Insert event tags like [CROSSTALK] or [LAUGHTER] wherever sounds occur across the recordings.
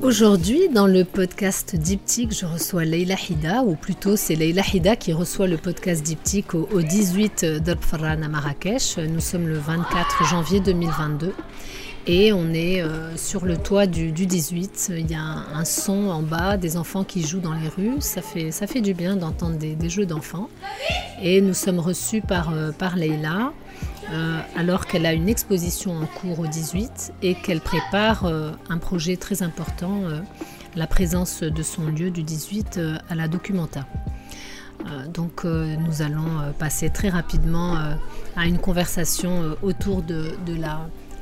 Aujourd'hui, dans le podcast Diptyque, je reçois Leila Hida, ou plutôt c'est Leila Hida qui reçoit le podcast Diptyque au, 18 Darb à Marrakech. Nous sommes le 24 janvier 2022 et on est euh, sur le toit du, 18. Il y a un, son en bas, des enfants qui jouent dans les rues. Ça fait, ça fait du bien d'entendre des, jeux d'enfants. Et nous sommes reçus par, euh, par Leila. Euh, alors qu'elle a une exposition en cours au 18 et qu'elle prépare euh, un projet très important, euh, la présence de son lieu du 18 à la Documenta. donc nous allons passer très rapidement à une conversation autour de,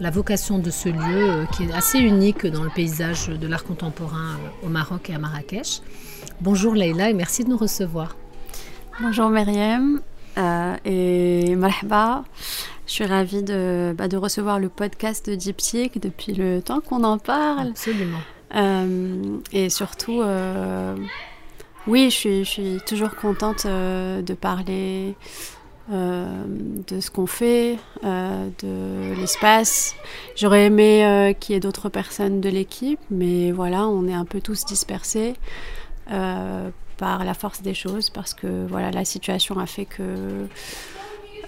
la, vocation de ce lieu qui est assez unique dans le paysage de l'art contemporain au Maroc et à Marrakech. Bonjour Leïla et merci de nous recevoir. Bonjour Myriam et marhaba. Je suis ravie de, bah, de recevoir le podcast de Diptyque depuis le temps qu'on en parle. Absolument. Euh, et surtout, euh, oui, je suis, je suis, toujours contente euh, de parler de ce qu'on fait, de l'espace. J'aurais aimé qu'il y ait d'autres personnes de l'équipe, mais voilà, on est un peu tous dispersés par la force des choses, parce que voilà, la situation a fait que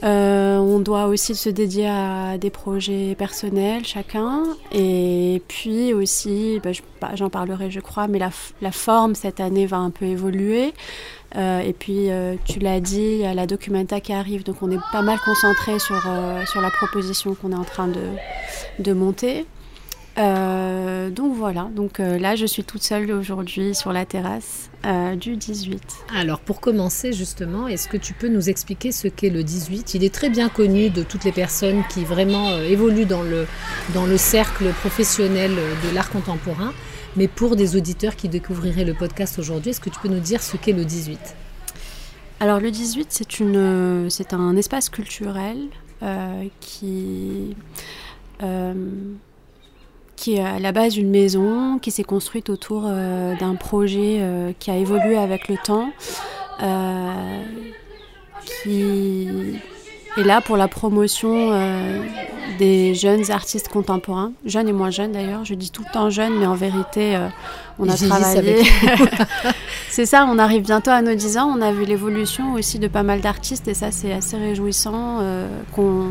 euh, on doit aussi se dédier à des projets personnels chacun. Et puis aussi, bah, bah, j'en parlerai je crois, mais la, forme cette année va un peu évoluer. Euh, et puis, euh, tu l'as dit, il y a la documenta qui arrive, donc on est pas mal concentré sur, sur la proposition qu'on est en train de, de monter. Euh, donc voilà, donc euh, là je suis toute seule aujourd'hui sur la terrasse euh, du 18. Alors pour commencer justement, est-ce que tu peux nous expliquer ce qu'est le 18 Il est très bien connu de toutes les personnes qui vraiment évoluent dans le, dans le cercle professionnel de l'art contemporain, mais pour des auditeurs qui découvriraient le podcast aujourd'hui, est-ce que tu peux nous dire ce qu'est le 18 Alors le 18 c'est, une, c'est un espace culturel qui qui est à la base une maison qui s'est construite autour euh, d'un projet euh, qui a évolué avec le temps, euh, qui est là pour la promotion des jeunes artistes contemporains, jeunes et moins jeunes d'ailleurs. Je dis tout le temps jeunes, mais en vérité, on a travaillé. [LAUGHS] c'est ça, on arrive bientôt à nos 10 ans. On a vu l'évolution aussi de pas mal d'artistes et ça, c'est assez réjouissant qu'on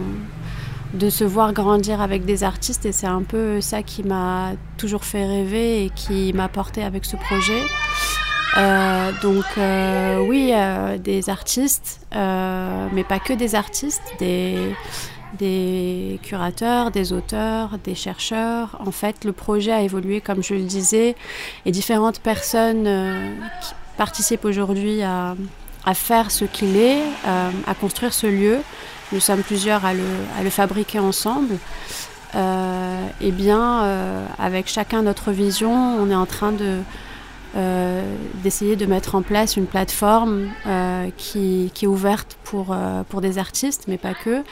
de se voir grandir avec des artistes et c'est un peu ça qui m'a toujours fait rêver et qui m'a porté avec ce projet. Euh, donc euh, oui, euh, des artistes, mais pas que des artistes, des, des curateurs, des auteurs, des chercheurs. En fait, le projet a évolué, comme je le disais, et différentes personnes qui participent aujourd'hui à, à, faire ce qu'il est, à construire ce lieu. Nous sommes plusieurs à le, fabriquer ensemble. Euh, eh bien, euh, avec chacun notre vision, on est en train euh, d'essayer de mettre en place une plateforme qui, est ouverte pour, des artistes, mais pas que,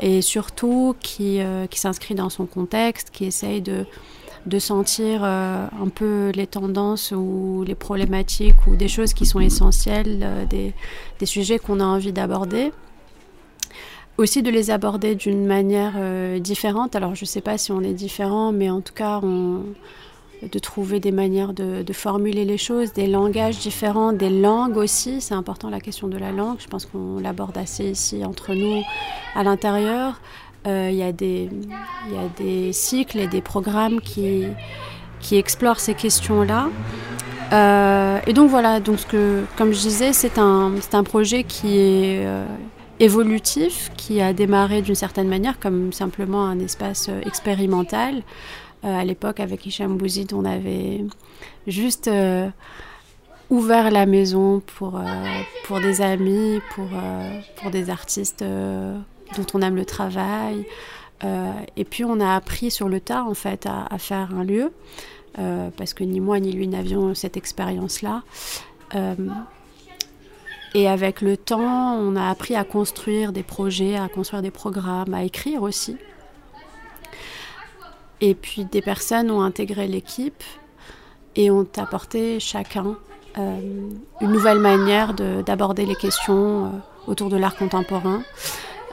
et surtout qui s'inscrit dans son contexte, qui essaye de, de sentir un peu les tendances ou les problématiques ou des choses qui sont essentielles, des, des sujets qu'on a envie d'aborder aussi de les aborder d'une manière euh, différente. Alors je ne sais pas si on est différent, mais en tout cas de trouver des manières de, formuler les choses, des langages différents, des langues aussi. C'est important la question de la langue. Je pense qu'on l'aborde assez ici entre nous à l'intérieur. Euh, il y, a des cycles et des programmes qui, qui explorent ces questions-là. Euh, et donc voilà, donc comme je disais, c'est un, un projet qui est évolutif qui a démarré d'une certaine manière comme simplement un espace euh, expérimental. Euh, à l'époque, avec Hicham Bouzid, on avait juste euh, ouvert la maison pour, pour des amis, pour, pour des artistes dont on aime le travail. et puis on a appris sur le tas en fait à, faire un lieu, parce que ni moi ni lui n'avions cette expérience-là. Et avec le temps, on a appris à construire des projets, à construire des programmes, à écrire aussi. Et puis des personnes ont intégré l'équipe et ont apporté chacun euh, une nouvelle manière d'aborder les questions euh, autour de l'art contemporain.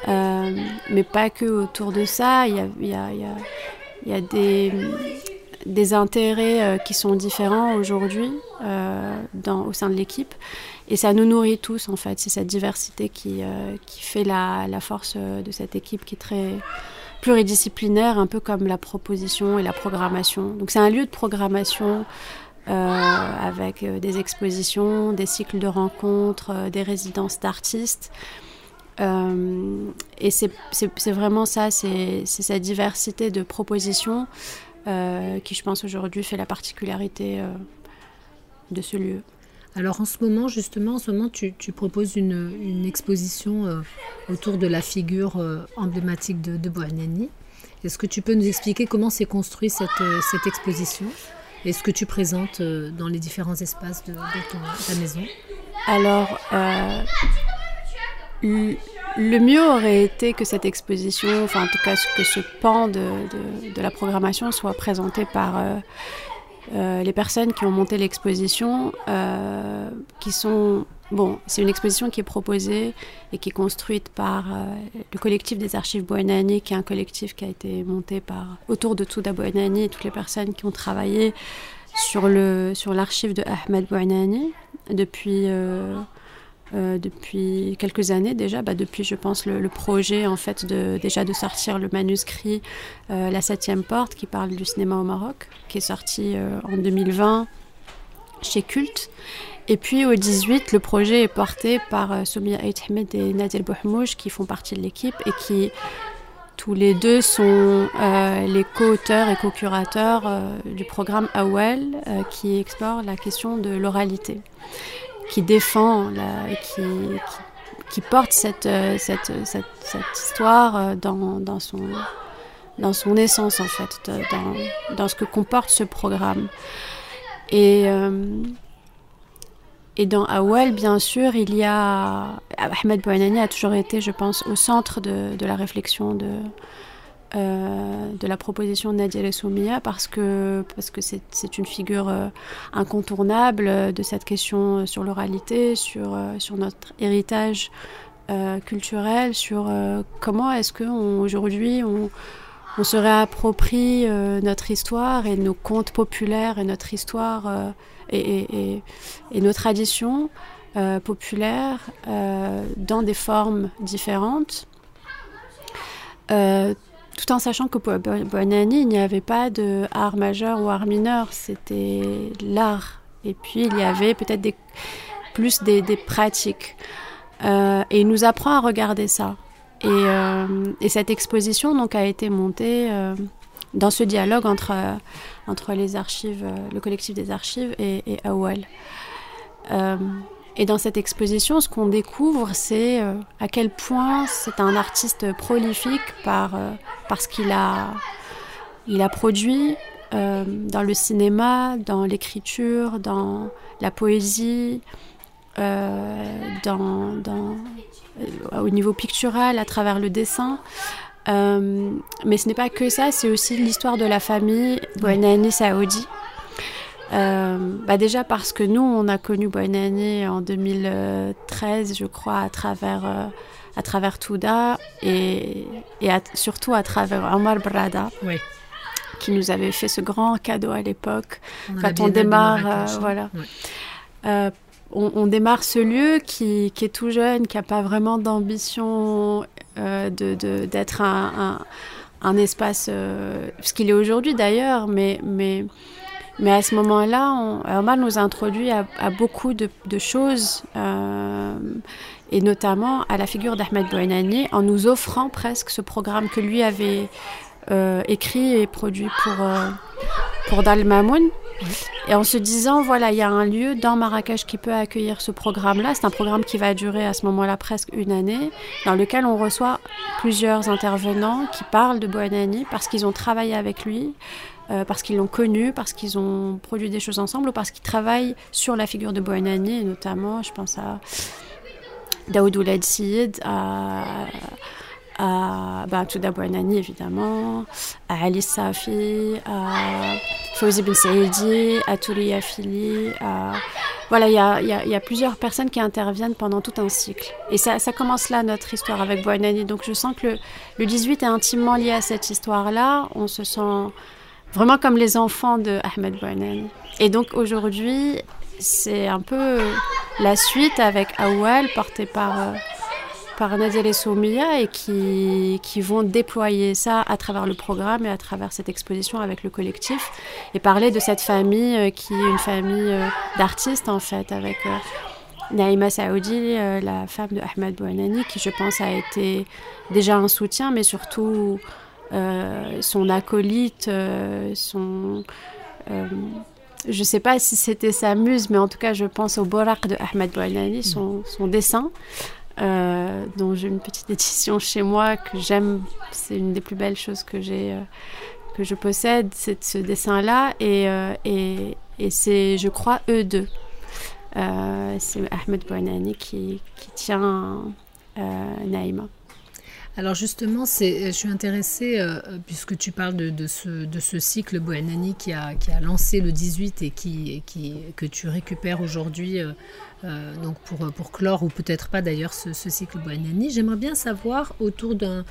Euh, mais pas que autour de ça, il y a, y a, y a des, des, intérêts qui sont différents aujourd'hui au sein de l'équipe. Et ça nous nourrit tous, en fait. C'est cette diversité qui, qui fait la, la, force de cette équipe qui est très pluridisciplinaire, un peu comme la proposition et la programmation. Donc c'est un lieu de programmation euh, avec euh, des expositions, des cycles de rencontres, euh, des résidences d'artistes. Et c'est vraiment ça, c'est cette diversité de propositions qui, je pense, aujourd'hui fait la particularité de ce lieu. Alors en ce moment, justement, en ce moment, tu, proposes une, exposition autour de la figure emblématique de, de Est-ce que tu peux nous expliquer comment s'est construite cette exposition et ce que tu présentes euh, dans les différents espaces de, ta maison? Alors, euh, le mieux aurait été que cette exposition, enfin en tout cas que ce pan de, la programmation soit présenté par euh, les personnes qui ont monté l'exposition, qui sont Bon, c'est une exposition qui est proposée et qui est construite par le collectif des archives Boenani, qui est un collectif qui a été monté par autour de Touda Boenani et toutes les personnes qui ont travaillé sur le sur l'archive de Ahmed depuis euh, euh, depuis quelques années déjà, bah depuis je pense le, projet en fait de déjà de sortir le manuscrit euh, La Septième Porte qui parle du cinéma au Maroc, qui est sorti en 2020 chez Culte et puis au 18, le projet est porté par euh, Soumia Ahmed et Nadia Bouhmouj qui font partie de l'équipe et qui tous les deux sont euh, les co-auteurs et co-curateurs euh, du programme AWEL qui explore la question de l'oralité, qui défend la, qui, porte cette, cette, histoire dans, dans, son, essence en fait, dans, ce que comporte ce programme. Et et dans Awal, bien sûr, il y a. Ahmed Bouanani a toujours été, je pense, au centre de la réflexion de, euh, de la proposition de Nadia Soumia parce que parce que c'est une figure euh, incontournable de cette question sur l'oralité, sur, euh, sur notre héritage culturel, sur comment est-ce qu'aujourd'hui on, on, se réapproprie notre histoire et nos contes populaires et notre histoire et, nos traditions euh, populaires euh, dans des formes différentes. Euh, tout en sachant que pour Bonani, il n'y avait pas de art majeur ou art mineur, c'était l'art. Et puis il y avait peut-être plus des, pratiques. et il nous apprend à regarder ça. Et, et cette exposition donc, a été montée dans ce dialogue entre, les archives, euh, le collectif des archives et, et AOL. Euh, et dans cette exposition, ce qu'on découvre, c'est euh, à quel point c'est un artiste prolifique par, parce qu'il a, il a produit dans le cinéma, dans l'écriture, dans la poésie, dans, dans, au niveau pictural, à travers le dessin. Euh, mais ce n'est pas que ça, c'est aussi l'histoire de la famille Boinani Saoudi. Euh, bah déjà parce que nous, on a connu Boinani en 2013, je crois, à travers, euh, à travers Touda et, et surtout à travers Omar Brada. qui nous avait fait ce grand cadeau à l'époque. Quand on démarre voilà. on, démarre ce lieu qui, est tout jeune, qui n'a pas vraiment d'ambition euh, d'être un, espace, euh, ce qu'il est aujourd'hui d'ailleurs, mais, mais, mais à ce moment-là, Omar nous a introduit à, beaucoup de, choses, euh, et notamment à la figure d'Ahmed Bouinani, en nous offrant presque ce programme que lui avait écrit et produit pour, pour Dal Mamoun. Et en se disant, voilà, il y a un lieu dans Marrakech qui peut accueillir ce programme-là. C'est un programme qui va durer à ce moment-là presque une année, dans lequel on reçoit plusieurs intervenants qui parlent de Boanani parce qu'ils ont travaillé avec lui, euh, parce qu'ils l'ont connu, parce qu'ils ont produit des choses ensemble ou parce qu'ils travaillent sur la figure de Boanani, et notamment, je pense à Daoud Ouled à, à bah, Touda Bouanani évidemment, à Ali Safi, à Fawzi Ben Saïdi, à Touria Fili. Voilà, il y a, plusieurs personnes qui interviennent pendant tout un cycle. Et ça, commence là, notre histoire avec Bouanani. Donc je sens que le, le 18 est intimement lié à cette histoire-là. On se sent vraiment comme les enfants de Ahmed Bouanani. Et donc aujourd'hui, c'est un peu la suite avec Awal, porté par... Euh, par Nadia et Soumia et qui, qui vont déployer ça à travers le programme et à travers cette exposition avec le collectif et parler de cette famille euh, qui est une famille euh, d'artistes en fait avec Naïma Saoudi, la femme de Ahmed Bouanani qui je pense a été déjà un soutien mais surtout son acolyte, son... je ne sais pas si c'était sa muse, mais en tout cas, je pense au Borak de Ahmed Bouanani, son, son dessin. Euh, dont j'ai une petite édition chez moi que j'aime. C'est une des plus belles choses que j'ai, euh, que je possède, c'est ce dessin-là. Et, euh, et, et c'est, je crois, eux deux. c'est Ahmed Bouanani qui, qui tient Naïma. Alors justement, je suis intéressée, puisque tu parles de, ce, cycle Boanani qui a, lancé le 18 et, qui, que tu récupères aujourd'hui euh, donc pour, pour clore ou peut-être pas d'ailleurs ce, cycle Boanani, j'aimerais bien savoir autour d'un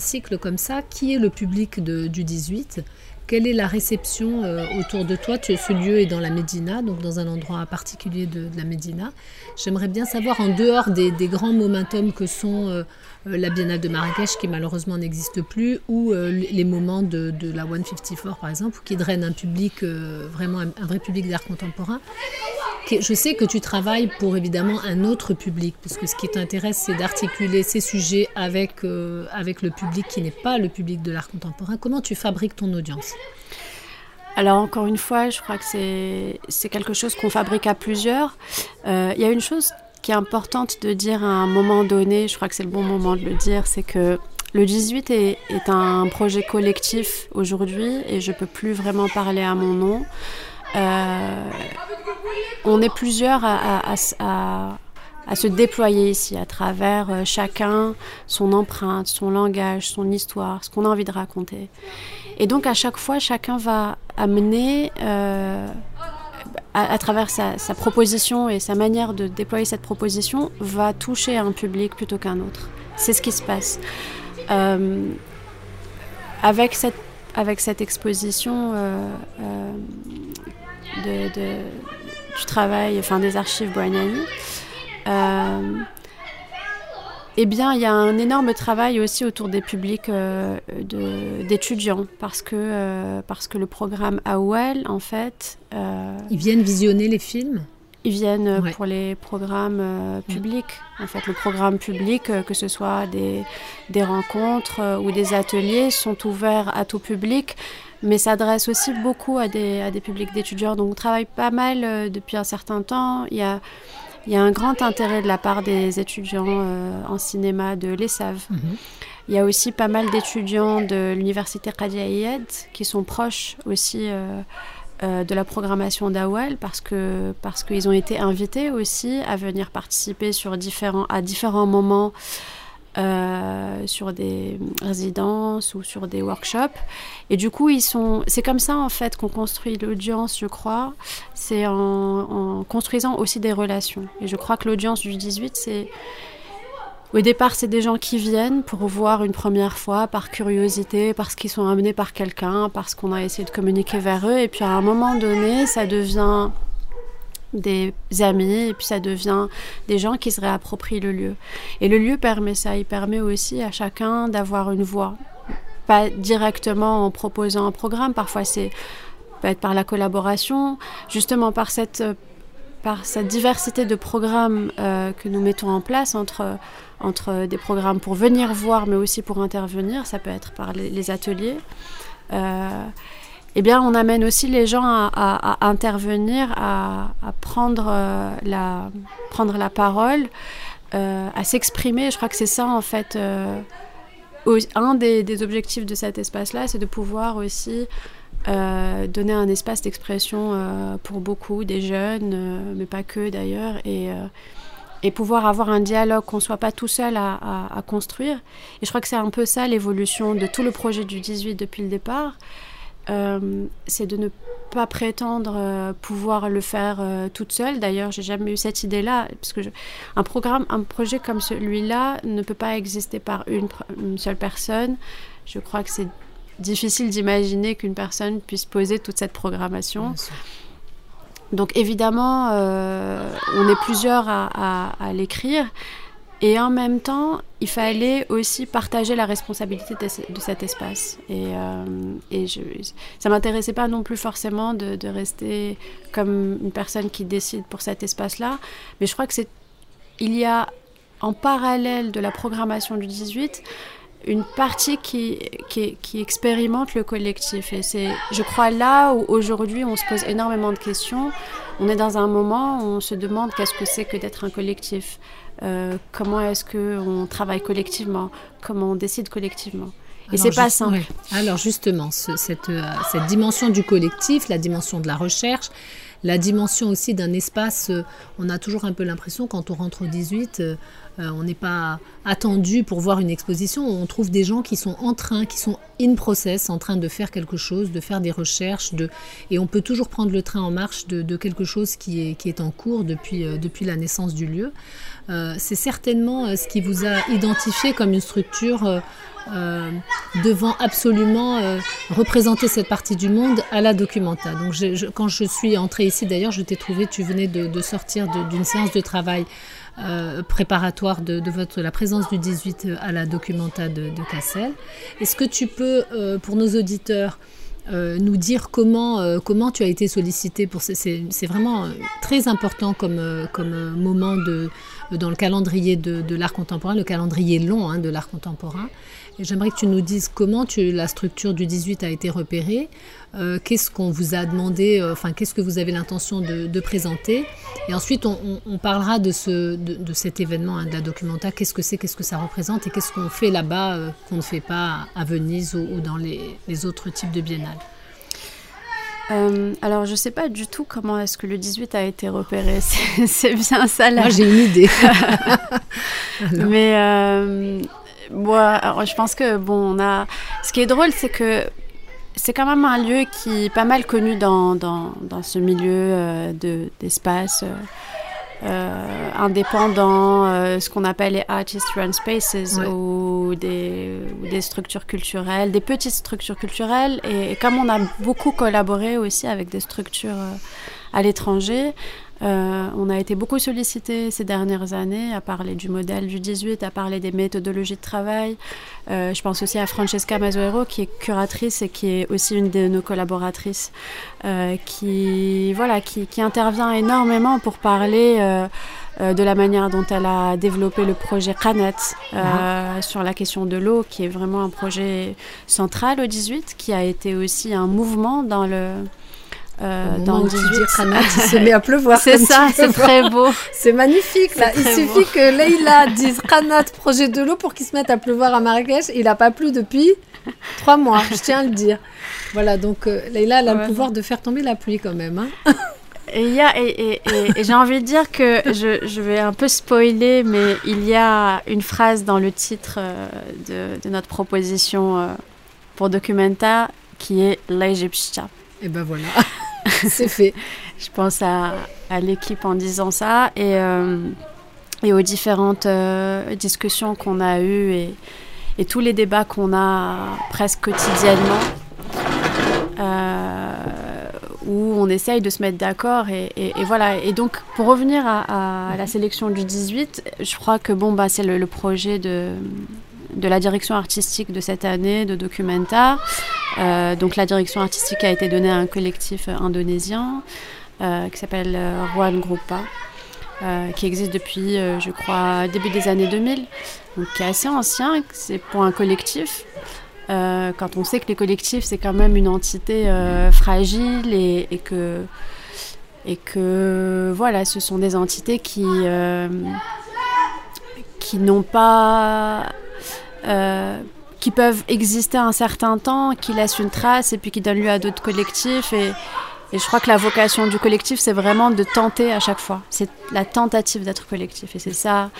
cycle comme ça, qui est le public du 18 quelle est la réception euh, autour de toi? Ce lieu est dans la Médina, donc dans un endroit particulier de, la Médina. J'aimerais bien savoir, en dehors des, grands momentum que sont euh, la Biennale de Marrakech, qui malheureusement n'existe plus, ou les moments de, la 154 par exemple, qui drainent un public, vraiment un vrai public d'art contemporain, je sais que tu travailles pour évidemment un autre public, parce que ce qui t'intéresse, c'est d'articuler ces sujets avec, euh, avec le public qui n'est pas le public de l'art contemporain. Comment tu fabriques ton audience? Alors encore une fois, je crois que c'est quelque chose qu'on fabrique à plusieurs. Euh, il y a une chose qui est importante de dire à un moment donné, je crois que c'est le bon moment de le dire, c'est que le 18 est, est, un projet collectif aujourd'hui et je peux plus vraiment parler à mon nom. Euh, on est plusieurs à, se déployer ici à travers euh, chacun son empreinte, son langage, son histoire, ce qu'on a envie de raconter. Et donc à chaque fois, chacun va amener, euh, à, travers sa, proposition et sa manière de déployer cette proposition, va toucher un public plutôt qu'un autre. C'est ce qui se passe. avec, cette, avec cette exposition de, du travail, enfin des archives Boignani. Euh, eh bien, il y a un énorme travail aussi autour des publics euh, d'étudiants parce que euh, parce que le programme AOL, en fait, ils viennent visionner les films? Ils viennent pour les programmes publics. En fait, le programme public, que ce soit des, des rencontres ou des ateliers, sont ouverts à tout public mais s'adresse aussi beaucoup à des, à des publics d'étudiants. Donc on travaille pas mal euh, depuis un certain temps. Il y a, il y a un grand intérêt de la part des étudiants euh, en cinéma de l'ESAV. Mhm. Il y a aussi pas mal d'étudiants de l'université Qadia qui sont proches aussi euh, de la programmation d'Awal parce que parce qu'ils ont été invités aussi à venir participer sur différents à différents moments euh, sur des résidences ou sur des workshops. Et du coup, ils sont. C'est comme ça en fait qu'on construit l'audience, je crois. C'est en, construisant aussi des relations. Et je crois que l'audience du 18, c'est au départ, c'est des gens qui viennent pour voir une première fois par curiosité, parce qu'ils sont amenés par quelqu'un, parce qu'on a essayé de communiquer vers eux. Et puis à un moment donné, ça devient des amis et puis ça devient des gens qui se réapproprient le lieu. Et le lieu permet ça, il permet aussi à chacun d'avoir une voix. Pas directement en proposant un programme, parfois c'est peut être par la collaboration, justement par cette, par cette diversité de programmes euh, que nous mettons en place entre, entre des programmes pour venir voir mais aussi pour intervenir, ça peut être par les, ateliers. Euh, eh bien, on amène aussi les gens à, intervenir, à, prendre, euh, la, prendre la parole, euh, à s'exprimer. Je crois que c'est ça, en fait, euh, un des, objectifs de cet espace-là, c'est de pouvoir aussi donner un espace d'expression pour beaucoup, des jeunes, mais pas que d'ailleurs, et, et pouvoir avoir un dialogue, qu'on ne soit pas tout seul à, construire. Et je crois que c'est un peu ça l'évolution de tout le projet du 18 depuis le départ. Euh, c'est de ne pas prétendre euh, pouvoir le faire euh, toute seule. D'ailleurs, j'ai jamais eu cette idée-là, parce que un programme, un projet comme celui-là ne peut pas exister par une, une seule personne. Je crois que c'est difficile d'imaginer qu'une personne puisse poser toute cette programmation. Donc évidemment, on est plusieurs à, l'écrire. Et en même temps, il fallait aussi partager la responsabilité de, cet espace. Et, euh, et je, ça m'intéressait pas non plus forcément de, de, rester comme une personne qui décide pour cet espace-là. Mais je crois que c'est, il y a en parallèle de la programmation du 18 une partie qui, qui, qui, expérimente le collectif. Et c'est, je crois, là où aujourd'hui on se pose énormément de questions. On est dans un moment où on se demande qu'est-ce que c'est que d'être un collectif. Euh, comment est-ce qu'on travaille collectivement? Comment on décide collectivement? Et c'est pas simple. Alors justement, cette, euh, cette dimension du collectif, la dimension de la recherche, la dimension aussi d'un espace, euh, on a toujours un peu l'impression quand on rentre au 18, euh, on n'est pas attendu pour voir une exposition. On trouve des gens qui sont en train, qui sont in process, en train de faire quelque chose, de faire des recherches, et on peut toujours prendre le train en marche de, quelque chose qui est, en cours depuis, euh, la naissance du lieu. Euh, c'est certainement ce qui vous a identifié comme une structure devant absolument représenter cette partie du monde à la documenta. Donc quand je suis entrée ici, d'ailleurs, je t'ai trouvé, tu venais de sortir d'une séance de travail euh, préparatoire de, votre, la présence du 18 à la documenta de, Cassel. Est-ce que tu peux, euh, pour nos auditeurs, euh, nous dire comment, comment tu as été sollicité pour c'est vraiment très important comme, comme moment de, dans le calendrier de, l'art contemporain, le calendrier long hein, de l'art contemporain. J'aimerais que tu nous dises comment tu, la structure du 18 a été repérée, euh, qu'est-ce qu'on vous a demandé, euh, enfin qu'est-ce que vous avez l'intention de, présenter, et ensuite on, parlera de, ce, de, cet événement hein, de la documenta, qu'est-ce que c'est, qu'est-ce que ça représente, et qu'est-ce qu'on fait là-bas euh, qu'on ne fait pas à Venise ou, dans les, autres types de biennales? alors, je ne sais pas du tout comment est-ce que le 18 a été repéré. [LAUGHS] C'est bien ça là. Moi, j'ai une idée. [LAUGHS] Mais je pense que bon, on a. Ce qui est drôle, c'est que c'est quand même un lieu qui est pas mal connu dans, dans, dans ce milieu euh, de, d'espace euh, euh, indépendant, ce qu'on appelle les artist run spaces ou, des, des, structures culturelles, des petites structures culturelles. Et, et, comme on a beaucoup collaboré aussi avec des structures à l'étranger, euh, on a été beaucoup sollicité ces dernières années à parler du modèle du 18, à parler des méthodologies de travail. Euh, je pense aussi à Francesca Mazzuero, qui est curatrice et qui est aussi une de nos collaboratrices, euh, qui, voilà, qui, intervient énormément pour parler de la manière dont elle a développé le projet Canet ah. sur la question de l'eau, qui est vraiment un projet central au 18, qui a été aussi un mouvement dans le euh, dans le 18. il se met à pleuvoir. C'est ça, c'est très beau. [LAUGHS] C'est magnifique. Là. Il suffit que Leïla dise Khanat, projet de l'eau, pour qu'il se mette à pleuvoir à Marrakech. Il n'a pas plu depuis trois mois, je tiens à le dire. Voilà, donc euh, Leïla a le pouvoir de faire tomber la pluie quand même. Hein. Et, y a, et, et, j'ai envie de dire que je, je, vais un peu spoiler, mais il y a une phrase dans le titre euh, de, de, notre proposition euh, pour Documenta qui est l'Égyptien. Et ben voilà. [LAUGHS] C'est fait. Je pense à, l'équipe en disant ça et, euh, aux différentes euh, discussions qu'on a eues et, tous les débats qu'on a presque quotidiennement. Euh, où on essaye de se mettre d'accord et, voilà. Et donc, pour revenir à, la sélection du 18, je crois que bon, bah, c'est le, projet de, de la direction artistique de cette année de Documenta. Euh, donc la direction artistique a été donnée à un collectif indonésien euh, qui s'appelle euh, Ruan Grupa. qui existe depuis, je crois, début des années 2000, donc qui est assez ancien, c'est pour un collectif. quand on sait que les collectifs, c'est quand même une entité fragile et, et, que, et que, voilà, ce sont des entités qui, qui n'ont pas qui peuvent exister un certain temps, qui laissent une trace et puis qui donnent lieu à d'autres collectifs. Et, je crois que la vocation du collectif, c'est vraiment de tenter à chaque fois. C'est la tentative d'être collectif. Et c'est ça.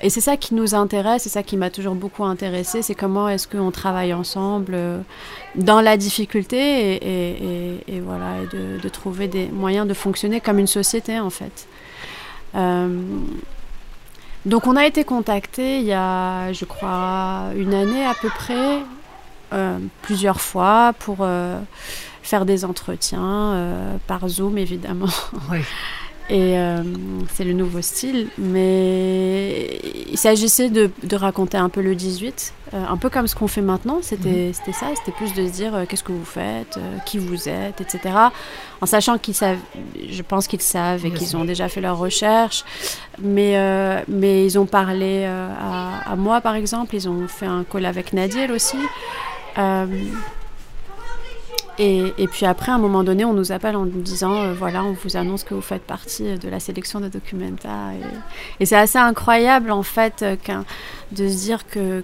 Et c'est ça qui nous intéresse, c'est ça qui m'a toujours beaucoup intéressé, c'est comment est-ce qu'on travaille ensemble euh, dans la difficulté et, voilà, de, trouver des moyens de fonctionner comme une société en fait. Euh, donc on a été contacté il y a, je crois, une année à peu près, euh, plusieurs fois pour faire des entretiens par Zoom évidemment. Oui. [LAUGHS] Et euh, c'est le nouveau style. Mais il s'agissait de, de, raconter un peu le 18, euh, un peu comme ce qu'on fait maintenant. C'était mhm. ça, c'était plus de se dire euh, qu'est-ce que vous faites, qui vous êtes, etc. En sachant qu'ils savent, je pense qu'ils savent et qu'ils ont déjà fait leurs recherches. Mais, mais ils ont parlé à, à, moi, par exemple. Ils ont fait un call avec Nadir aussi. Et, puis après, à un moment donné, on nous appelle en nous disant, euh, voilà, on vous annonce que vous faites partie de la sélection de Documenta. Et, c'est assez incroyable, en fait, euh, de se dire que,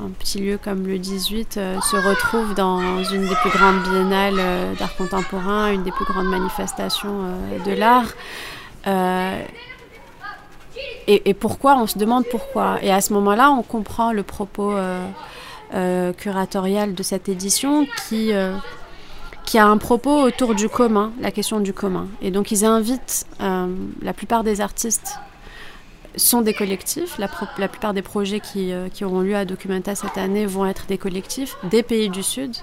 un, petit lieu comme le 18 euh, se retrouve dans une des plus grandes biennales d'art contemporain, une des plus grandes manifestations de l'art. Et, pourquoi? On se demande pourquoi. Et à ce moment-là, on comprend le propos curatorial de cette édition qui qui a un propos autour du commun, la question du commun. Et donc ils invitent, euh, la plupart des artistes sont des collectifs, la, plupart des projets qui, euh, qui, auront lieu à Documenta cette année vont être des collectifs des pays du Sud.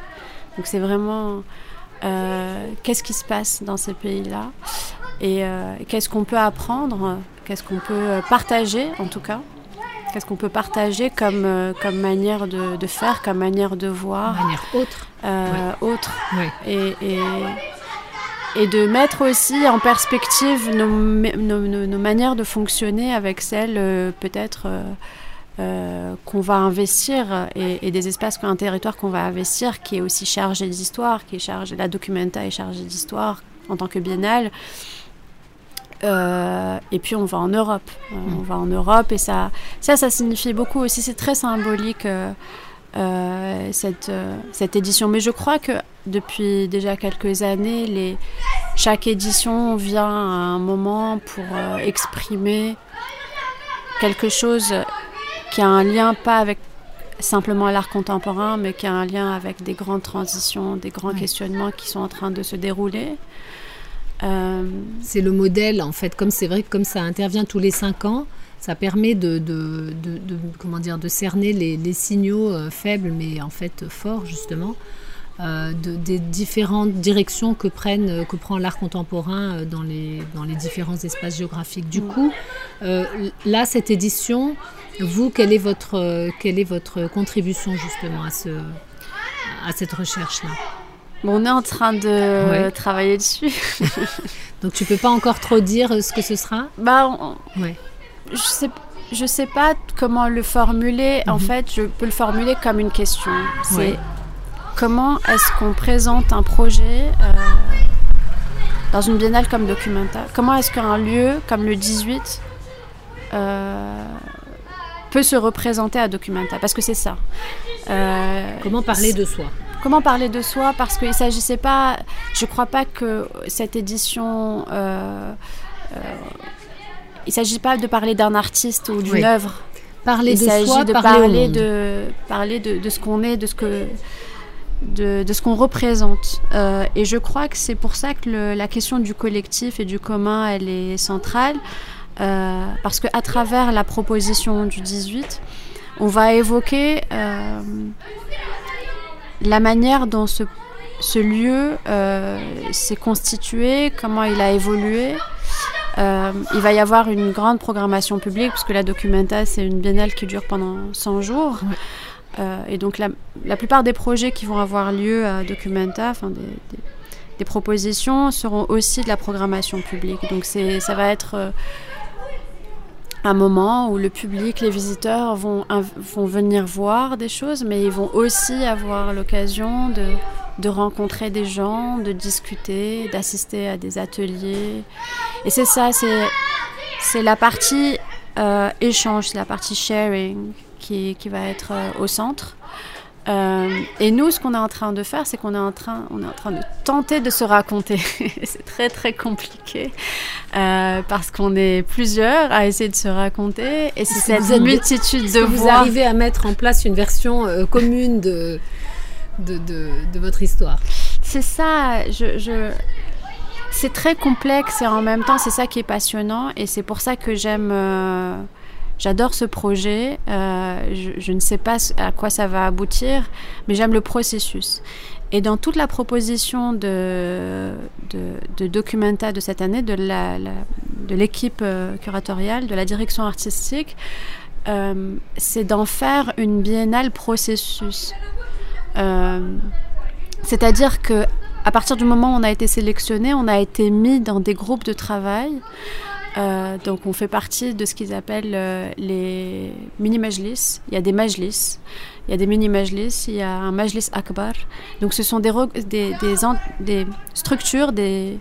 Donc c'est vraiment euh, qu'est-ce qui se passe dans ces pays-là? Et qu'est-ce qu'on peut apprendre, qu'est-ce qu'on peut partager en tout cas? Qu'est-ce qu'on peut partager comme, comme manière de, de, faire, comme manière de voir Manière autre euh, autres. Et, et, de mettre aussi en perspective nos, nos, manières de fonctionner avec celles euh, peut-être euh, qu'on va investir et, des espaces, un territoire qu'on va investir qui est aussi chargé d'histoire, qui est chargé, la documenta est chargée d'histoire en tant que biennale. Et puis on va en Europe. On mm. va en Europe et ça, ça, ça signifie beaucoup aussi. C'est très symbolique. Euh, cette, euh, cette édition. Mais je crois que depuis déjà quelques années, les, chaque édition vient à un moment pour euh, exprimer quelque chose qui a un lien pas avec simplement l'art contemporain, mais qui a un lien avec des grandes transitions, des grands questionnements qui sont en train de se dérouler. C'est le modèle, en fait, comme c'est vrai que comme ça intervient tous les cinq ans, ça permet de, comment dire, de cerner les, signaux euh, faibles, mais en fait forts, justement, euh, des différentes directions que, prennent, que prend l'art contemporain euh, dans les, dans les différents espaces géographiques. Du coup, là, cette édition, vous, quelle est votre, quelle est votre contribution, justement, à, ce, à cette recherche-là? On est en train de travailler dessus. [LAUGHS] Donc tu peux pas encore trop dire ce que ce sera Bah, ouais je sais, je sais pas comment le formuler. En mhm. fait, je peux le formuler comme une question. C'est comment est-ce qu'on présente un projet euh, dans une biennale comme Documenta? Comment est-ce qu'un lieu comme le 18 euh, peut se représenter à Documenta? Parce que c'est ça. Euh, comment parler de soi? Comment parler de soi? Parce qu'il ne s'agissait pas, je ne crois pas que cette édition il ne s'agit pas de parler d'un artiste ou d'une œuvre. Parler il s'agit de parler, de, parler de, de ce qu'on est, de ce que de, de ce qu'on représente. Euh, et je crois que c'est pour ça que la question du collectif et du commun, elle est centrale. Euh, parce qu'à travers la proposition du 18, on va évoquer euh, la manière dont ce, ce lieu s'est constitué, comment il a évolué, euh, il va y avoir une grande programmation publique, puisque la Documenta, c'est une biennale qui dure pendant 100 jours. Euh, et donc la, la, plupart des projets qui vont avoir lieu à Documenta, enfin des, des, propositions, seront aussi de la programmation publique. Donc ça va être euh, un moment où le public, les visiteurs vont, vont venir voir des choses, mais ils vont aussi avoir l'occasion de de rencontrer des gens, de discuter, d'assister à des ateliers. Et c'est ça, c'est la partie euh, échange, la partie sharing qui, qui va être euh, au centre. Euh, et nous, ce qu'on est en train de faire, c'est qu'on est en train, on est en train de tenter de se raconter. [LAUGHS] c'est très très compliqué euh, parce qu'on est plusieurs à essayer de se raconter et c'est cette multitude de voix. Vous arrivez à mettre en place une version euh, commune de de, de, de, votre histoire? C'est ça. Je, je... C'est très complexe et en même temps, c'est ça qui est passionnant et c'est pour ça que j'aime. J'adore ce projet. Euh, je, ne sais pas à quoi ça va aboutir, mais j'aime le processus. Et dans toute la proposition de, de, Documenta de cette année, de, la, l'équipe euh, curatoriale, de la direction artistique, euh, c'est d'en faire une biennale processus. c'est-à-dire que à partir du moment où on a été sélectionné, on a été mis dans des groupes de travail euh, donc on fait partie de ce qu'ils appellent euh, les mini-majlis. Il y a des majlis, il y a des mini-majlis, il y a un majlis akbar. Donc ce sont des, structures, des,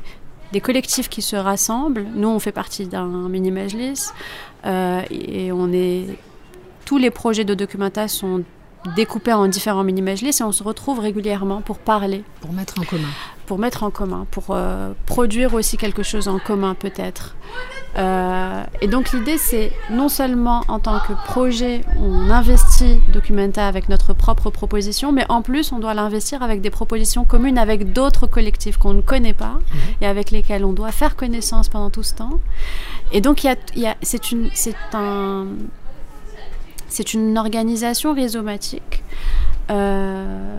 des, collectifs qui se rassemblent. Nous on fait partie d'un mini-majlis euh, et on est... Tous les projets de documenta sont découpés en différents mini-majlis et on se retrouve régulièrement pour parler. Pour mettre en commun. Pour mettre en commun, pour produire aussi quelque chose en commun peut-être. Euh, et donc l'idée, c'est non seulement en tant que projet, on investit Documenta avec notre propre proposition, mais en plus, on doit l'investir avec des propositions communes avec d'autres collectifs qu'on ne connaît pas mhm. et avec lesquels on doit faire connaissance pendant tout ce temps. Et donc, il y a, c'est une, c'est un, c'est une organisation rhizomatique. Euh,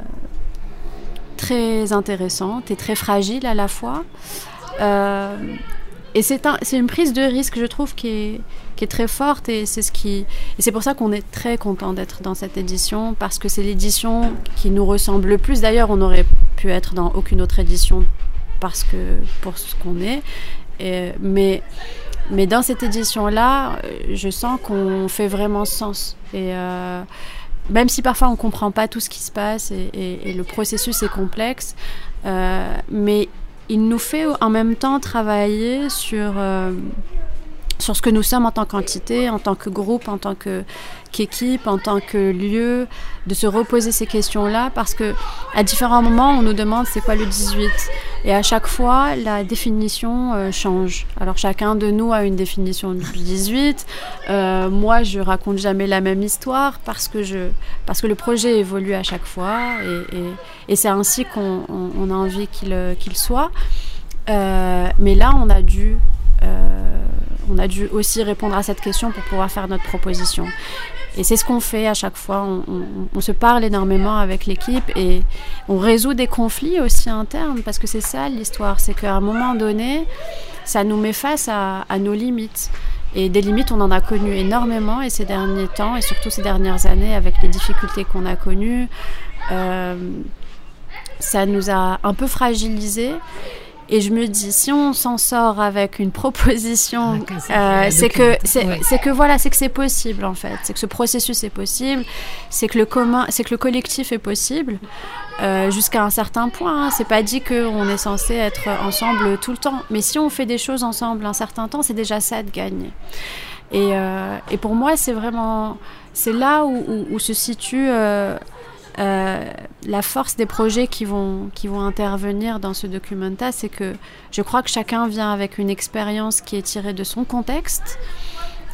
très intéressante et très fragile à la fois. Euh, et c'est un, une prise de risque, je trouve, qui est, très forte et c'est ce qui, c'est pour ça qu'on est très content d'être dans cette édition parce que c'est l'édition qui nous ressemble le plus. D'ailleurs, on aurait pu être dans aucune autre édition parce que pour ce qu'on est, mais mais dans cette édition-là, je sens qu'on fait vraiment sens. Et euh, même si parfois on comprend pas tout ce qui se passe et le processus est complexe, euh, mais il nous fait en même temps travailler sur, euh, sur ce que nous sommes en tant qu'entité, en tant que groupe, en tant qu'équipe, en tant que lieu, de se reposer ces questions-là parce que à différents moments, on nous demande c'est quoi le 18 et à chaque fois, la définition euh, change. Alors chacun de nous a une définition du 18. Euh, moi, je raconte jamais la même histoire parce que, je, parce que le projet évolue à chaque fois et, et, c'est ainsi qu'on a envie qu'il qu'il soit. mais là, on a dû on a dû aussi répondre à cette question pour pouvoir faire notre proposition. Et c'est ce qu'on fait à chaque fois. On, se parle énormément avec l'équipe et on résout des conflits aussi internes parce que c'est ça l'histoire. C'est qu'à un moment donné, ça nous met face à, nos limites. Et des limites, on en a connu énormément et ces derniers temps et surtout ces dernières années avec les difficultés qu'on a connues, euh, ça nous a un peu fragilisés. Et je me dis, si on s'en sort avec une proposition, ah, euh, c'est que c'est que voilà, c'est que c'est possible en fait, c'est que ce processus est possible, c'est que le commun, c'est que le collectif est possible euh, jusqu'à un certain point. Hein. C'est pas dit qu'on est censé être ensemble tout le temps, mais si on fait des choses ensemble un certain temps, c'est déjà ça de gagner. Et, euh, et pour moi, c'est vraiment, c'est là où, où, où, se situe la force des projets qui vont, intervenir dans ce documenta, c'est que je crois que chacun vient avec une expérience qui est tirée de son contexte,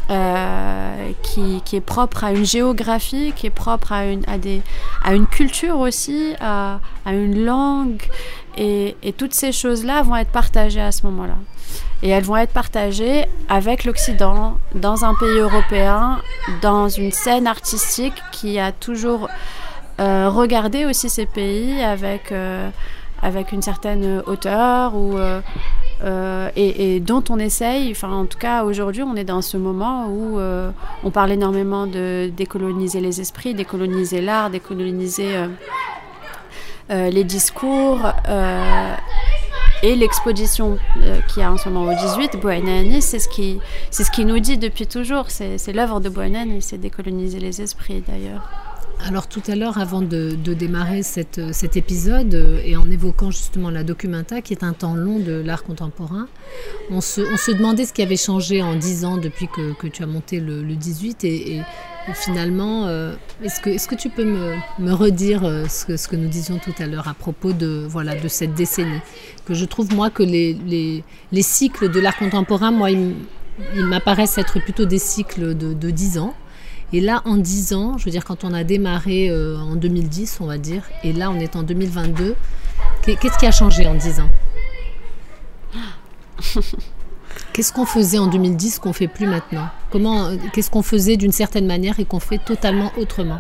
euh, qui, est propre à une géographie, qui est propre à une, culture aussi, à, une langue. Et toutes ces choses-là vont être partagées à ce moment-là. Et elles vont être partagées avec l'Occident, dans un pays européen, dans une scène artistique qui a toujours euh, regarder aussi ces pays avec, euh, avec une certaine hauteur ou, euh, et, dont on essaye, en tout cas aujourd'hui on est dans ce moment où on parle énormément de décoloniser les esprits, décoloniser l'art, décoloniser les discours. Et l'exposition qui a en ce moment au 18, Boanani, c'est ce, qui, ce qui nous dit depuis toujours. C'est l'œuvre de Boanani, c'est décoloniser les esprits d'ailleurs. Alors tout à l'heure, avant de, démarrer cet épisode, euh, et en évoquant justement la documenta, qui est un temps long de l'art contemporain, on se, demandait ce qui avait changé en 10 ans depuis que, tu as monté le, 18. Et, finalement, euh, est-ce que, tu peux me, redire euh, ce que, nous disions tout à l'heure à propos de, voilà, de cette décennie? Que je trouve, moi, que les, les, cycles de l'art contemporain, moi, ils, m'apparaissent être plutôt des cycles de, de 10 ans. Et là, en 10 ans, je veux dire, quand on a démarré euh, en 2010, on va dire, et là, on est en 2022, qu'est-ce qui a changé en 10 ans? [LAUGHS] Qu'est-ce qu'on faisait en 2010 qu'on fait plus maintenant? Comment, euh, qu'est-ce qu'on faisait d'une certaine manière et qu'on fait totalement autrement?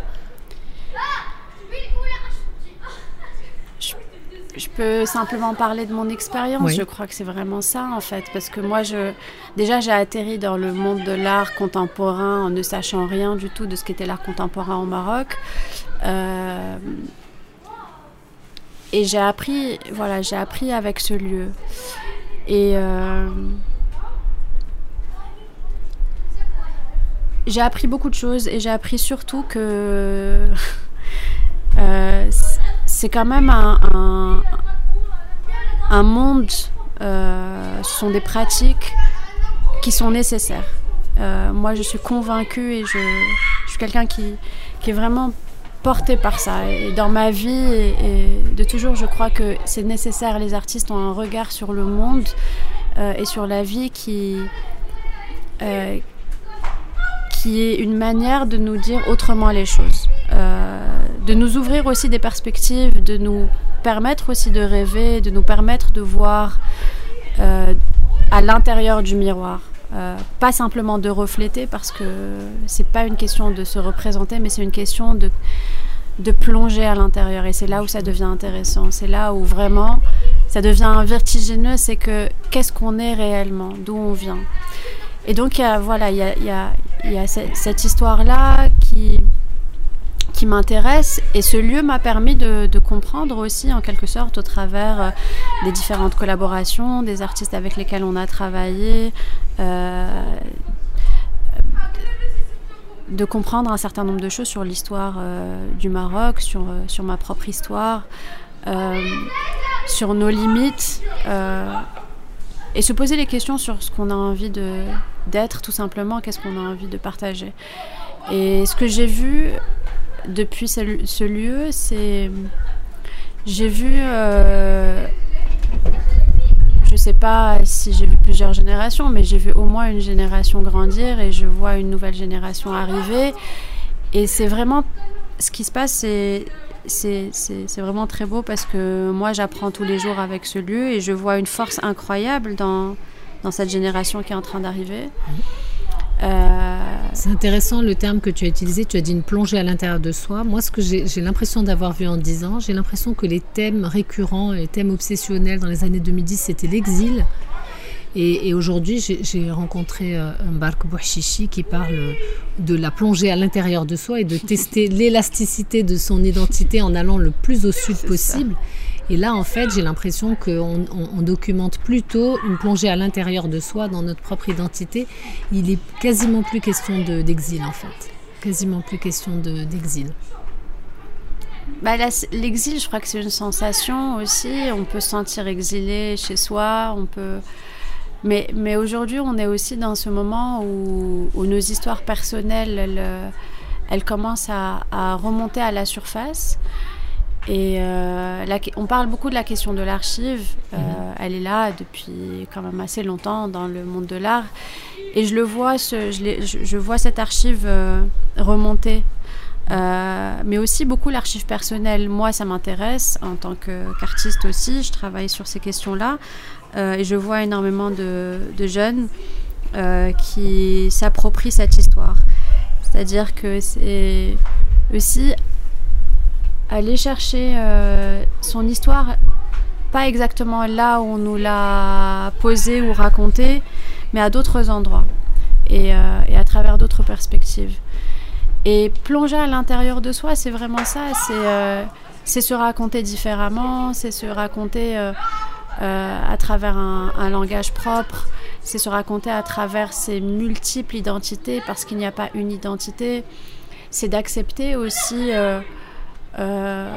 Je peux simplement parler de mon expérience. Je crois que c'est vraiment ça, en fait. Parce que moi, je, déjà, j'ai atterri dans le monde de l'art contemporain en ne sachant rien du tout de ce qu'était l'art contemporain au Maroc. Euh, et j'ai appris, voilà, j'ai appris avec ce lieu. Et euh, j'ai appris beaucoup de choses et j'ai appris surtout que [LAUGHS] euh, c'est quand même un, monde, euh, ce sont des pratiques qui sont nécessaires. Euh, moi, je suis convaincue et je, suis quelqu'un qui, qui, est vraiment porté par ça. Et dans ma vie, et, de toujours, je crois que c'est nécessaire. Les artistes ont un regard sur le monde euh, et sur la vie qui, qui est une manière de nous dire autrement les choses de nous ouvrir aussi des perspectives, de nous permettre aussi de rêver, de nous permettre de voir euh, à l'intérieur du miroir. Euh, pas simplement de refléter parce que c'est pas une question de se représenter, mais c'est une question de, de plonger à l'intérieur. Et c'est là où ça devient intéressant. C'est là où vraiment ça devient vertigineux. C'est que qu'est-ce qu'on est réellement, d'où on vient? Et donc, voilà, il y a, y a cette histoire-là qui, qui m'intéresse et ce lieu m'a permis de, comprendre aussi en quelque sorte au travers euh, des différentes collaborations, des artistes avec lesquels on a travaillé, euh, de comprendre un certain nombre de choses sur l'histoire euh, du Maroc, sur, sur ma propre histoire, sur nos limites et se poser les questions sur ce qu'on a envie d'être tout simplement, qu'est-ce qu'on a envie de partager. Et ce que j'ai vu depuis ce, lieu, c'est. J'ai vu. Euh, je sais pas si j'ai vu plusieurs générations, mais j'ai vu au moins une génération grandir et je vois une nouvelle génération arriver. Et c'est vraiment. Ce qui se passe, c'est. C'est vraiment très beau parce que moi j'apprends tous les jours avec ce lieu et je vois une force incroyable dans, dans cette génération qui est en train d'arriver. Euh, c'est intéressant le terme que tu as utilisé, tu as dit une plongée à l'intérieur de soi. Moi, ce que j'ai l'impression d'avoir vu en 10 ans, j'ai l'impression que les thèmes récurrents, les thèmes obsessionnels dans les années 2010, c'était l'exil. Et, aujourd'hui, j'ai rencontré un euh, Mbark Bouchichi qui parle de la plongée à l'intérieur de soi et de [LAUGHS] tester l'élasticité de son identité en allant le plus au sud possible. Et là, en fait, j'ai l'impression qu'on on, documente plutôt une plongée à l'intérieur de soi, dans notre propre identité. Il est quasiment plus question d'exil, en fait. Quasiment plus question d'exil. bah, L'exil, je crois que c'est une sensation aussi. On peut se sentir exilé chez soi, on peut... Mais, mais aujourd'hui, on est aussi dans ce moment où, où nos histoires personnelles, elles, elles commencent à, à, remonter à la surface. Et euh, on parle beaucoup de la question de l'archive. Euh, mhm. Elle est là depuis quand même assez longtemps dans le monde de l'art. Et je le vois, ce, je, je, vois cette archive euh, remonter. mais aussi beaucoup l'archive personnelle. Moi, ça m'intéresse en tant qu'artiste aussi. Je travaille sur ces questions-là. Et je vois énormément de, jeunes qui s'approprient cette histoire. C'est-à-dire que c'est aussi aller chercher euh, son histoire, pas exactement là où on nous l'a posée ou racontée, mais à d'autres endroits et, euh, à travers d'autres perspectives. Et plonger à l'intérieur de soi, c'est vraiment ça, c'est euh, se raconter différemment, c'est se raconter à travers un, un langage propre, c'est se raconter à travers ses multiples identités, parce qu'il n'y a pas une identité. c'est d'accepter aussi euh,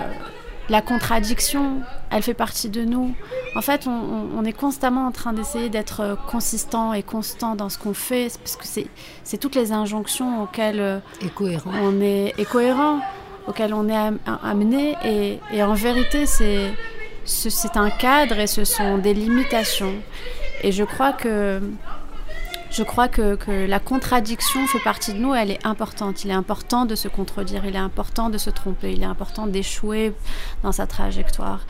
la contradiction. Elle fait partie de nous. En fait, on, est constamment en train d'essayer d'être consistant et constant dans ce qu'on fait, parce que c'est toutes les injonctions auxquelles on est cohérent, auxquelles on est amené. Et, et en vérité, c'est c'est un cadre et ce sont des limitations. Et je crois que je crois que, que, la contradiction fait partie de nous, elle est importante. Il est important de se contredire, il est important de se tromper, il est important d'échouer dans sa trajectoire.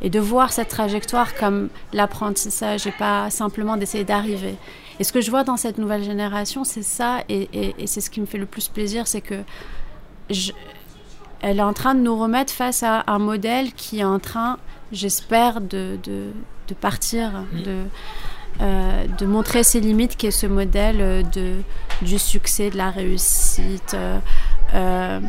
Et de voir cette trajectoire comme l'apprentissage et pas simplement d'essayer d'arriver. Et ce que je vois dans cette nouvelle génération, c'est ça, et, c'est ce qui me fait le plus plaisir, c'est que elle est en train de nous remettre face à un modèle qui est en train, j'espère, de, de, de, partir, de euh, de montrer ses limites, qui est ce modèle de, du succès, de la réussite, euh, euh,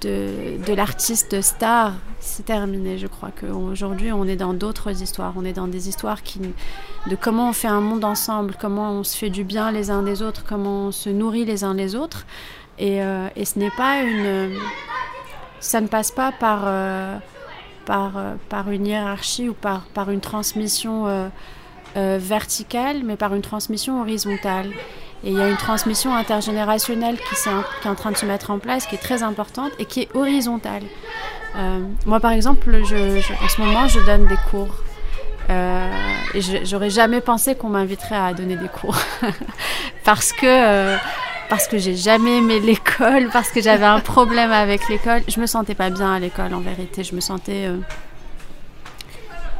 de, de l'artiste star. C'est terminé, je crois qu'aujourd'hui on est dans d'autres histoires. On est dans des histoires qui, de comment on fait un monde ensemble, comment on se fait du bien les uns des autres, comment on se nourrit les uns les autres. Et, et ce n'est pas une. Ça ne passe pas par, par, par une hiérarchie ou par, une transmission euh, verticale, mais par une transmission horizontale. Et il y a une transmission intergénérationnelle qui, est, en train de se mettre en place, qui est très importante et qui est horizontale. Euh, moi, par exemple, en ce moment, je donne des cours. Euh, et j'aurais jamais pensé qu'on m'inviterait à donner des cours. [LAUGHS] parce que parce que j'ai jamais aimé l'école, parce que j'avais un problème avec l'école. Je me sentais pas bien à l'école, en vérité. Je me sentais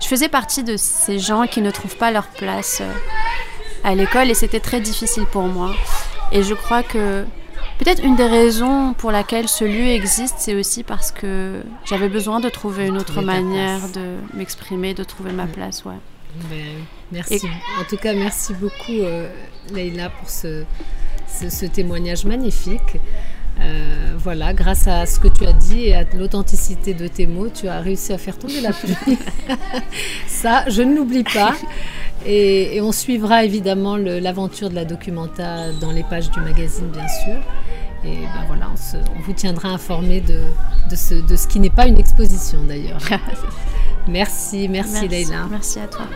je faisais partie de ces gens qui ne trouvent pas leur place euh, à l'école et c'était très difficile pour moi. Et je crois que peut-être une des raisons pour laquelle ce lieu existe, c'est aussi parce que j'avais besoin de trouver une autre manière de m'exprimer, de trouver ma place. Ouais. Ben, merci. En tout cas, merci beaucoup, euh, Leïla, pour ce, ce témoignage magnifique. Euh, voilà, grâce à ce que tu as dit et à l'authenticité de tes mots, tu as réussi à faire tomber la pluie. [LAUGHS] Ça, je ne l'oublie pas. Et, on suivra évidemment l'aventure de la documenta dans les pages du magazine, bien sûr. Et ben voilà, on, vous tiendra informé de, de, ce, de ce qui n'est pas une exposition d'ailleurs. [LAUGHS] merci, merci, merci Leïla. Merci à toi.